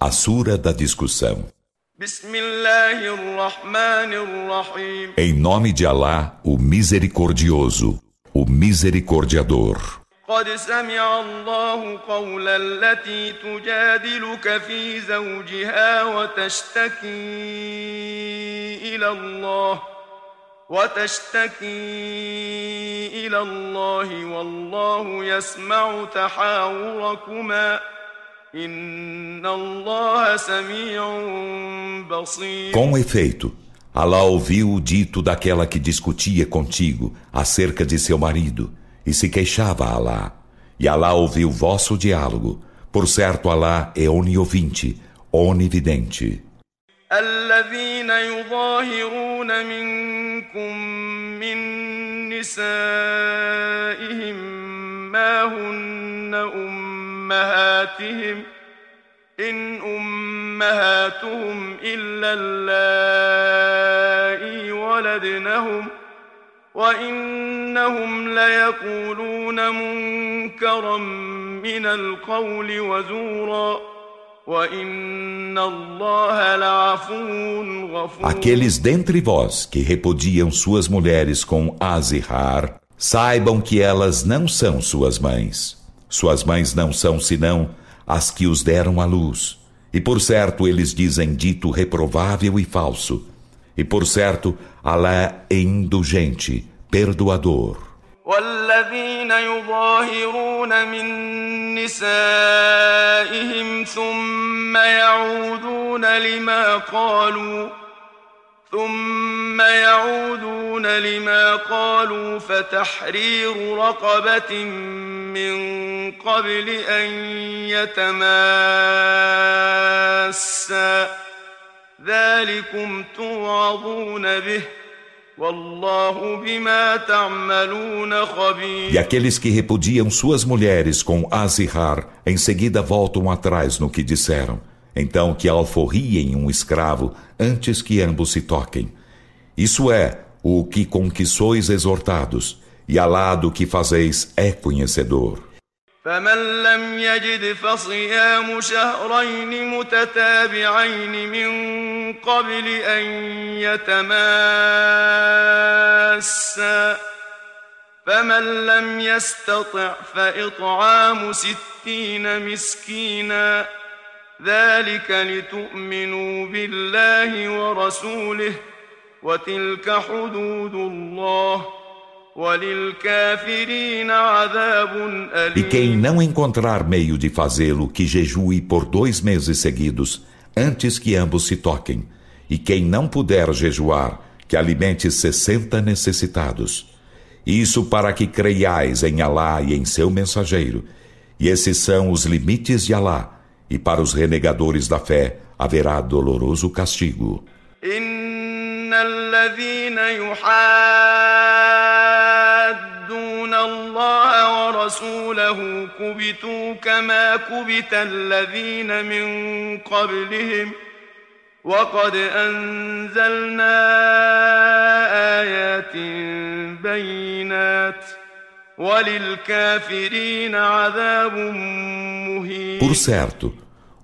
A Sura da Discussão. Em nome de Alá, o Misericordioso, o Misericordiador. قد سمع الله قول التي تجادلك في زوجها وتشتكي إلى الله وتشتكي إلى الله والله يسمع تحاوركما Com efeito, Allah ouviu o dito daquela que discutia contigo acerca de seu marido e se queixava a Alá. E Alá ouviu vosso diálogo. Por certo, Alá é oniovinte, onividente. الذين يظاهرون منكم من نسائهم ما هن أمهاتهم إن أمهاتهم إلا اللائي ولدنهم ۖ وإنهم ليقولون منكرا من القول وزورا Aqueles dentre vós que repudiam suas mulheres com azihar, saibam que elas não são suas mães. Suas mães não são senão as que os deram à luz. E por certo eles dizem dito reprovável e falso. E por certo, Alá é indulgente, perdoador. والذين يظاهرون من نسائهم ثم يعودون لما قالوا ثم يعودون لما قالوا فتحرير رقبة من قبل أن يتماسا ذلكم توعظون به E aqueles que repudiam suas mulheres com azihar, em seguida voltam atrás no que disseram. Então que alforriem um escravo antes que ambos se toquem. Isso é o que com que sois exortados, e Alá do que fazeis é conhecedor. فمن لم يجد فصيام شهرين متتابعين من قبل أن يتماسا فمن لم يستطع فإطعام ستين مسكينا ذلك لتؤمنوا بالله ورسوله وتلك حدود الله ۖ E quem não encontrar meio de fazê-lo, que jejue por dois meses seguidos, antes que ambos se toquem. E quem não puder jejuar, que alimente sessenta necessitados. Isso para que creiais em Alá e em seu mensageiro. E esses são os limites de Alá. E para os renegadores da fé haverá doloroso castigo. وقد أنزلنا آيات بينات Por certo,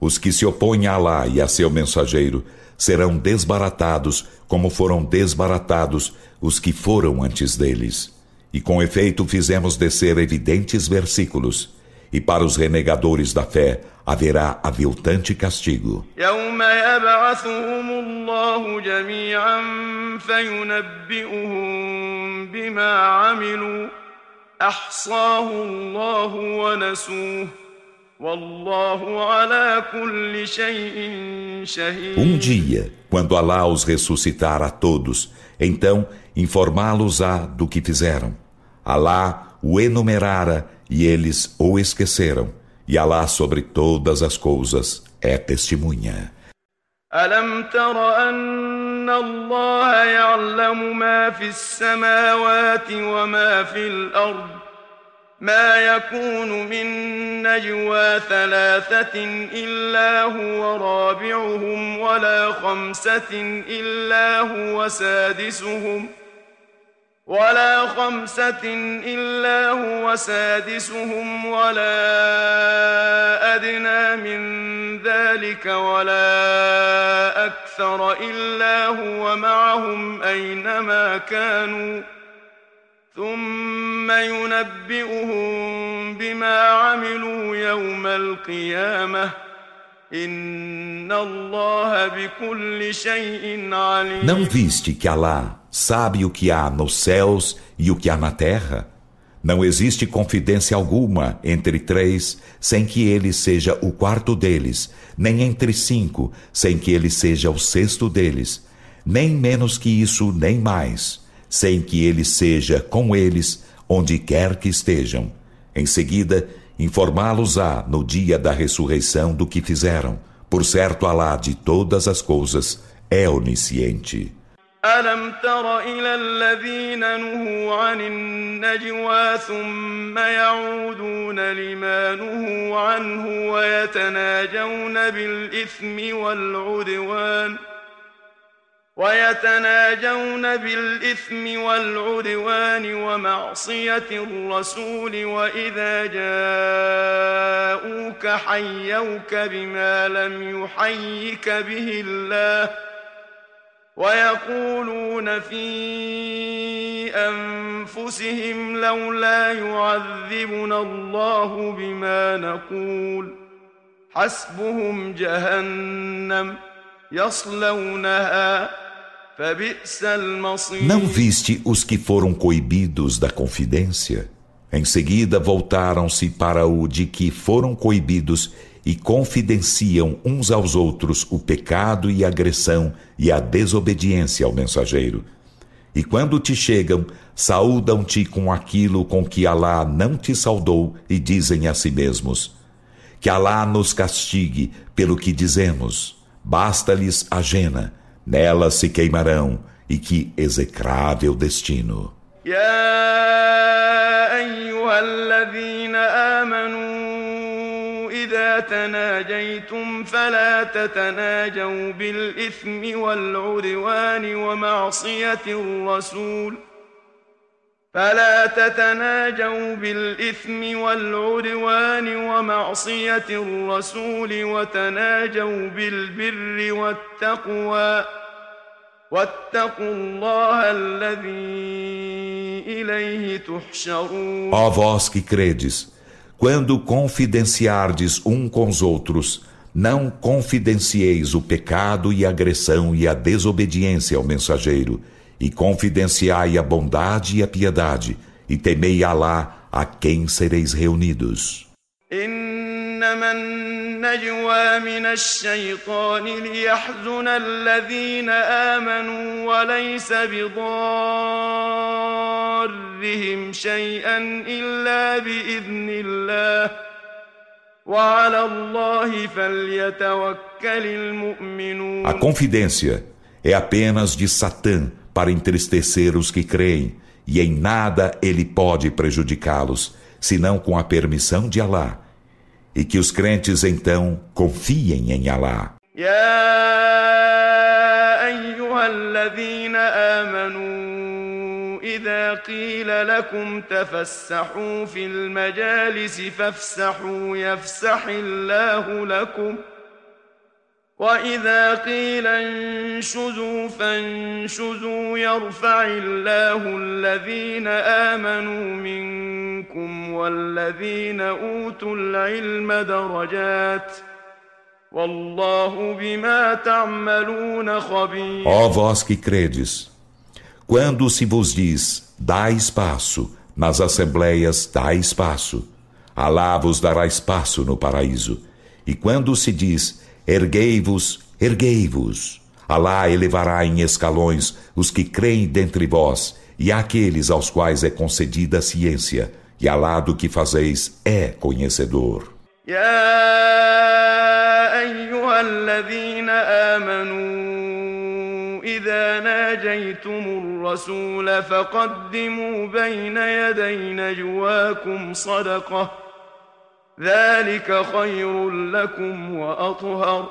os que se opõem a Alá e a seu mensageiro serão desbaratados como foram desbaratados os que foram antes deles. E com efeito fizemos descer evidentes versículos, e para os renegadores da fé haverá aviltante castigo. Um dia, quando Alá os ressuscitar a todos, então informá-los-á do que fizeram. Alá o enumerara e eles o esqueceram. E Alá sobre todas as coisas é testemunha. ألم تر أن الله يعلم ما في السماوات وما في الأرض؟ ما يكون من نجوى ثلاثة إلا هو رابعهم ولا خمسة إلا هو سادسهم ۖ. ولا خمسة إلا هو سادسهم ولا أدنى من ذلك ولا أكثر إلا هو معهم أينما كانوا. ثم ينبئهم بما عملوا يوم القيامة. إن الله بكل شيء عليم. Sabe o que há nos céus e o que há na terra. Não existe confidência alguma entre três sem que ele seja o quarto deles, nem entre cinco sem que ele seja o sexto deles, nem menos que isso, nem mais, sem que ele seja com eles onde quer que estejam. Em seguida, informá-los-á no dia da ressurreição do que fizeram. Por certo, Alá de todas as coisas é onisciente. ألم تر إلى الذين نهوا عن النجوى ثم يعودون لما نهوا عنه ويتناجون بالإثم والعدوان ويتناجون بالإثم والعدوان ومعصية الرسول وإذا جاءوك حيوك بما لم يحيك به الله ۖ ويقولون في انفسهم لولا يعذبنا الله بما نقول حسبهم جهنم يصلونها فبئس المصير Não viste os que foram coibidos da confidência? Em seguida voltaram-se para o de que foram coibidos e confidenciam uns aos outros o pecado e a agressão e a desobediência ao mensageiro. E quando te chegam, saúdam-te com aquilo com que Alá não te saudou e dizem a si mesmos: Que Alá nos castigue pelo que dizemos. Basta-lhes a jena, nela se queimarão, e que execrável destino. يا أيها الذين تناجيتم فلا تتناجوا بالإثم والعدوان ومعصية الرسول. فلا تتناجوا بالإثم والعدوان ومعصية الرسول وتناجوا بالبر والتقوى. واتقوا الله الذي إليه تحشرون. Quando confidenciardes um com os outros, não confidencieis o pecado e a agressão e a desobediência ao mensageiro, e confidenciai a bondade e a piedade, e temei Alá a quem sereis reunidos. إنما النجوى من الشيطان ليحزن الذين آمنوا وليس بضارهم شيئا إلا بإذن الله وعلى الله فليتوكل المؤمنون A confidência é apenas de Satã para entristecer os que creem, e em nada ele pode prejudicá-los, senão com a permissão de Alá e que os crentes então confiem em Alá. إذا قيل لكم تفسحوا في المجالس فافسحوا يفسح الله لكم ۖ وإذا قيل انشزوا فانشزوا يرفع الله الذين آمنوا منكم والذين أوتوا العلم درجات والله بما تعملون خبير Ó vós que credes, quando se vos diz, dá espaço, nas assembleias dá espaço, Alá vos dará espaço no paraíso. E quando se diz, Erguei-vos, erguei-vos. Alá elevará em escalões os que creem dentre vós e aqueles aos quais é concedida a ciência, e Alá do que fazeis é conhecedor. إذا ناجيتم الرسول فقدموا بين يدي نجواكم صدقه ذلك خير لكم وأطهر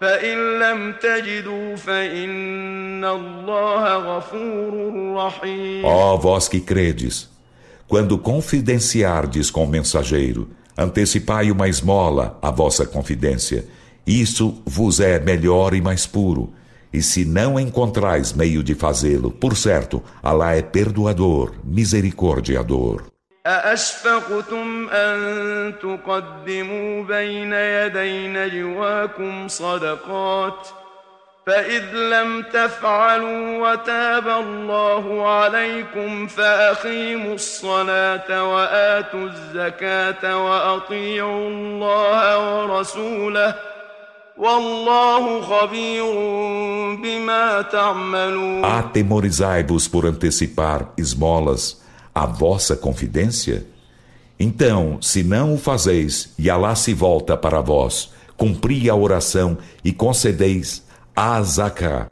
فإن لم تجدوا فإن الله غفور رحيم Ó vós que credes, quando confidenciardes com o mensageiro, antecipai uma esmola à vossa confidência. Isso vos é melhor e mais puro. E se não encontrais meio de fazê-lo, por certo, Alá é perdoador, misericordiador. أأشفقتم أن تقدموا بين يدي نجواكم صدقات فإذ لم تفعلوا وتاب الله عليكم فأقيموا الصلاة وآتوا الزكاة وأطيعوا الله ورسوله والله خبير بما تعملون a vossa confidência? Então, se não o fazeis, e Alá se volta para vós, cumpri a oração e concedeis a zaká,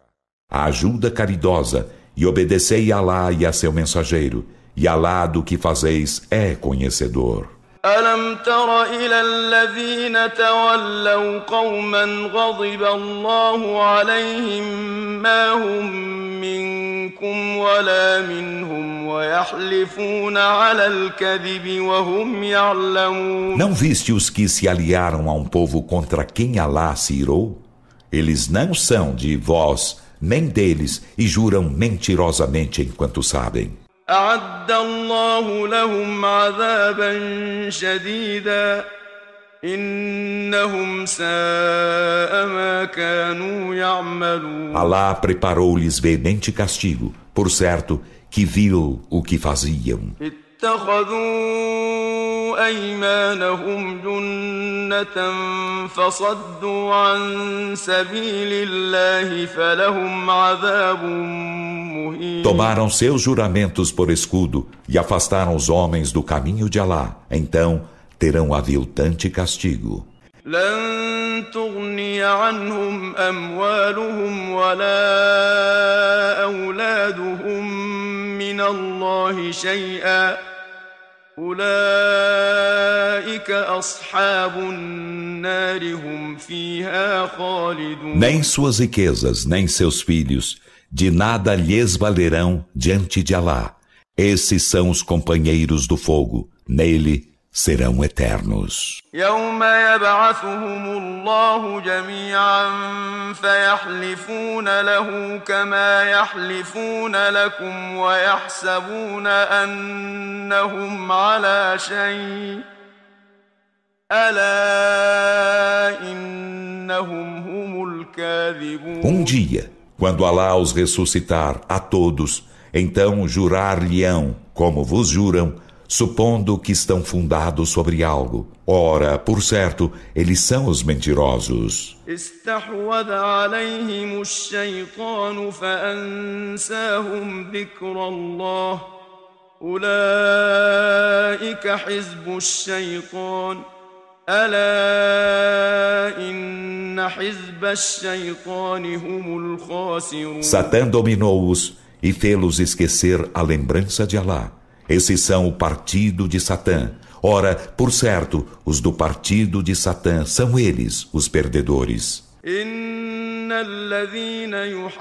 a ajuda caridosa, e obedecei a Alá e a seu mensageiro, e Alá do que fazeis é conhecedor. ألم تر إلى الذين تولوا قوما غضب الله عليهم ما هم منكم ولا منهم ويحلفون على الكذب وهم يعلمون Não viste os que se aliaram a um povo contra quem Alá se irou? Eles não são de vós, nem deles, e juram mentirosamente enquanto sabem. أعد الله لهم عذابا شديدا إنهم ساء ما كانوا يعملون Alá preparou-lhes veemente castigo, por certo que viu o que faziam. اتخذوا أيمانهم جنة فصدوا عن سبيل الله فلهم عذاب مهين Tomaram seus juramentos por escudo e afastaram os homens do caminho de Alá. Então terão aviltante castigo. لن تغني عنهم أموالهم ولا أولادهم من الله شيئا أولئك أصحاب النار هم فيها خالدون Nem suas riquezas, nem seus filhos, de nada lhes valerão diante de Alá. Esses são os companheiros do fogo. Nele serão eternos. يوم يبعثهم الله جميعا فيحلفون له كما يحلفون لكم ويحسبون أنهم على شيء ألا إنهم هم الكاذبون Um dia, quando Alá os ressuscitar a todos, então jurar-lhe-ão, como vos juram, supondo que estão fundados sobre algo. Ora, por certo, eles são os mentirosos. استحوذ عليهم الشيطان فأنساهم ذكر الله أولئك حزب الشيطان ألا إن حزب الشيطان هم الخاسرون Satã dominou-os e fê-los esquecer a lembrança de Alá. Esses são o partido de Satã. Ora, por certo, os do partido de Satã são eles os perdedores. إن الذين يحادون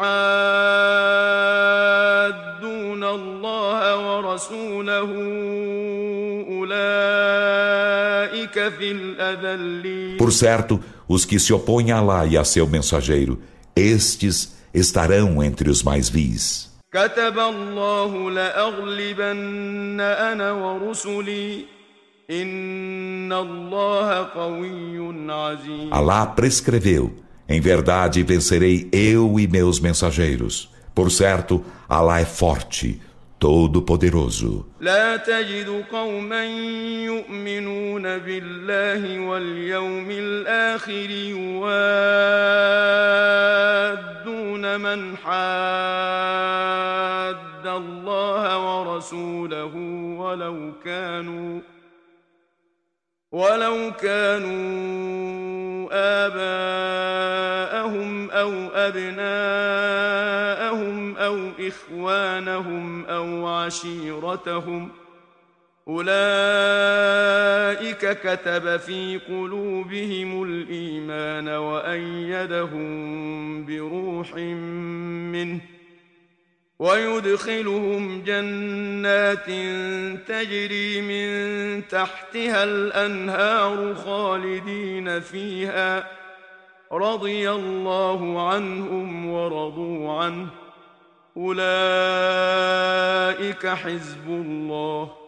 الله ورسوله أولئك في الأذلين Por certo, os que se opõem a Alá e a seu mensageiro, estes estarão entre os mais vis. كتب الله لأغلبن أنا ورسلي إن الله قوي عزيز Alá prescreveu: Em verdade vencerei eu e meus mensageiros. Por certo, Alá é forte, todo-poderoso. لا تجد قوما يؤمنون بالله واليوم الآخر يوادون من حاد الله ورسوله ولو كانوا ولو كانوا آباءهم أو أبناءهم أو إخوانهم أو عشيرتهم أولئك كتب في قلوبهم الإيمان وأيدهم بروح منه ويدخلهم جنات تجري من تحتها الأنهار خالدين فيها رضي الله عنهم ورضوا عنه أولئك حزب الله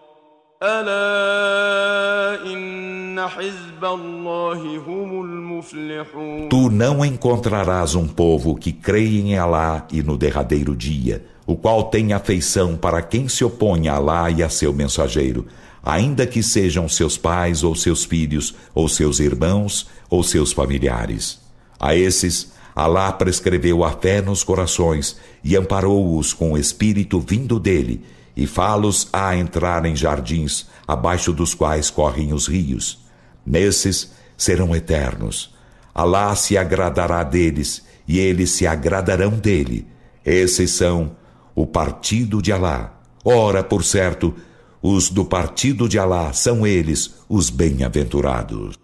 Tu não encontrarás um povo que creia em Alá e no derradeiro dia, o qual tem afeição para quem se opõe a Alá e a seu mensageiro, ainda que sejam seus pais ou seus filhos, ou seus irmãos ou seus familiares. A esses, Alá prescreveu a fé nos corações e amparou-os com o espírito vindo dele e fá-los a entrar em jardins, abaixo dos quais correm os rios. Nesses serão eternos. Alá se agradará deles, e eles se agradarão dele. Esses são o partido de Alá. Ora, por certo, os do partido de Alá são eles os bem-aventurados.